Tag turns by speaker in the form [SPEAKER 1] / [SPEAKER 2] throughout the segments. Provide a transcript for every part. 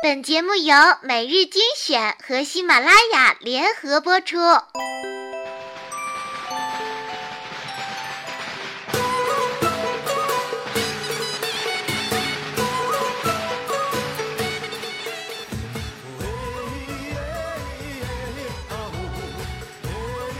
[SPEAKER 1] 本节目由每日精选和喜马拉雅联合播出。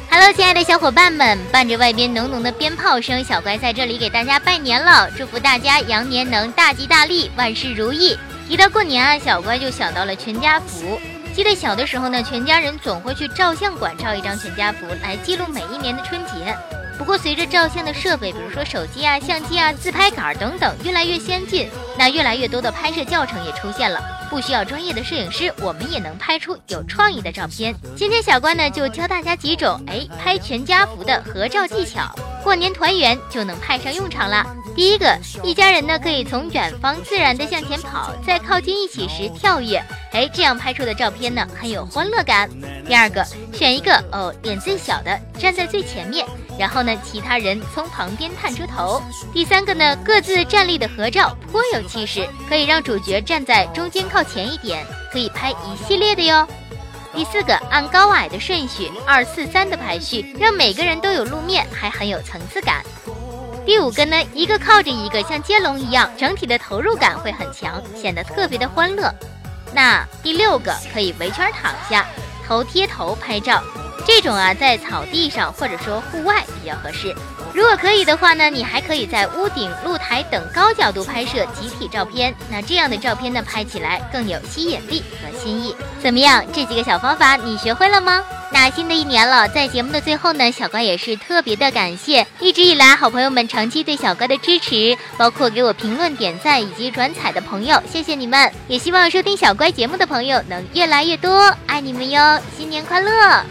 [SPEAKER 1] Hello，亲爱的小伙伴们，伴着外边浓浓的鞭炮声，小乖在这里给大家拜年了，祝福大家羊年能大吉大利，万事如意。一到过年啊，小乖就想到了全家福。记得小的时候呢，全家人总会去照相馆照一张全家福，来记录每一年的春节。不过随着照相的设备，比如说手机啊、相机啊、自拍杆等等越来越先进，那越来越多的拍摄教程也出现了，不需要专业的摄影师，我们也能拍出有创意的照片。今天小乖呢就教大家几种哎拍全家福的合照技巧，过年团圆就能派上用场了。第一个，一家人呢可以从远方自然的向前跑，在靠近一起时跳跃，哎，这样拍出的照片呢很有欢乐感。第二个，选一个哦脸最小的站在最前面，然后呢其他人从旁边探出头。第三个呢，各自站立的合照颇有气势，可以让主角站在中间靠前一点，可以拍一系列的哟。第四个，按高矮的顺序，二四三的排序，让每个人都有露面，还很有层次感。第五个呢，一个靠着一个，像接龙一样，整体的投入感会很强，显得特别的欢乐。那第六个可以围圈躺下，头贴头拍照，这种啊在草地上或者说户外比较合适。如果可以的话呢，你还可以在屋顶、露台等高角度拍摄集体照片，那这样的照片呢拍起来更有吸引力和新意。怎么样？这几个小方法你学会了吗？那新的一年了，在节目的最后呢，小乖也是特别的感谢一直以来好朋友们长期对小乖的支持，包括给我评论、点赞以及转采的朋友，谢谢你们！也希望收听小乖节目的朋友能越来越多，爱你们哟！新年快乐！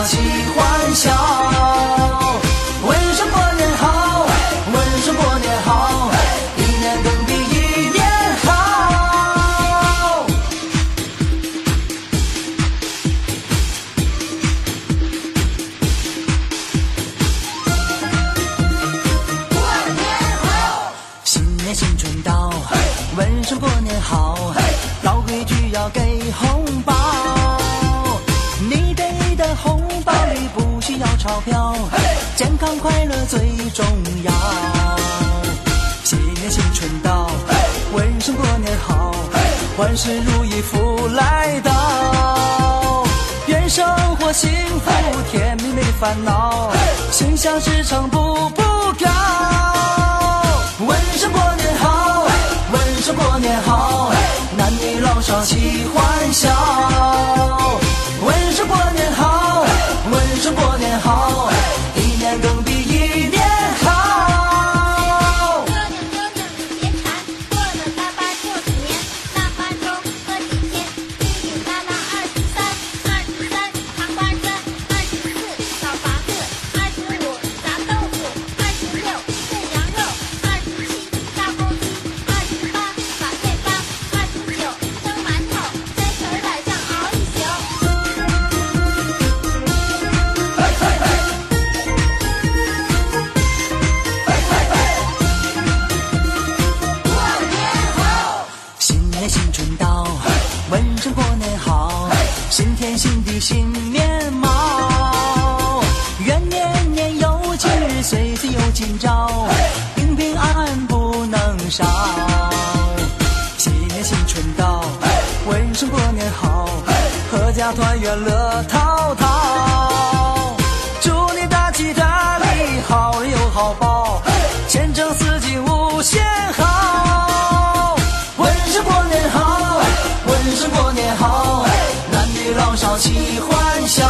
[SPEAKER 2] 少齐欢笑，问声过年好，问声过年好，一年更比一年好。过年好，新年新春到，问声过年好，老规矩要给红钞票，健康快乐最重要。新年新春到，问声过年好，万事如意福来到。愿生活幸福甜蜜没烦恼，心想事成步步高。问声过年好，问声过年好，男女老少齐欢笑。问声过年好，声过年好，春到，问声过年好，阖家团圆乐陶陶。祝你大吉大利，好人有好报，前程似锦无限好。问声过年好，问声过年好，男女老少齐欢笑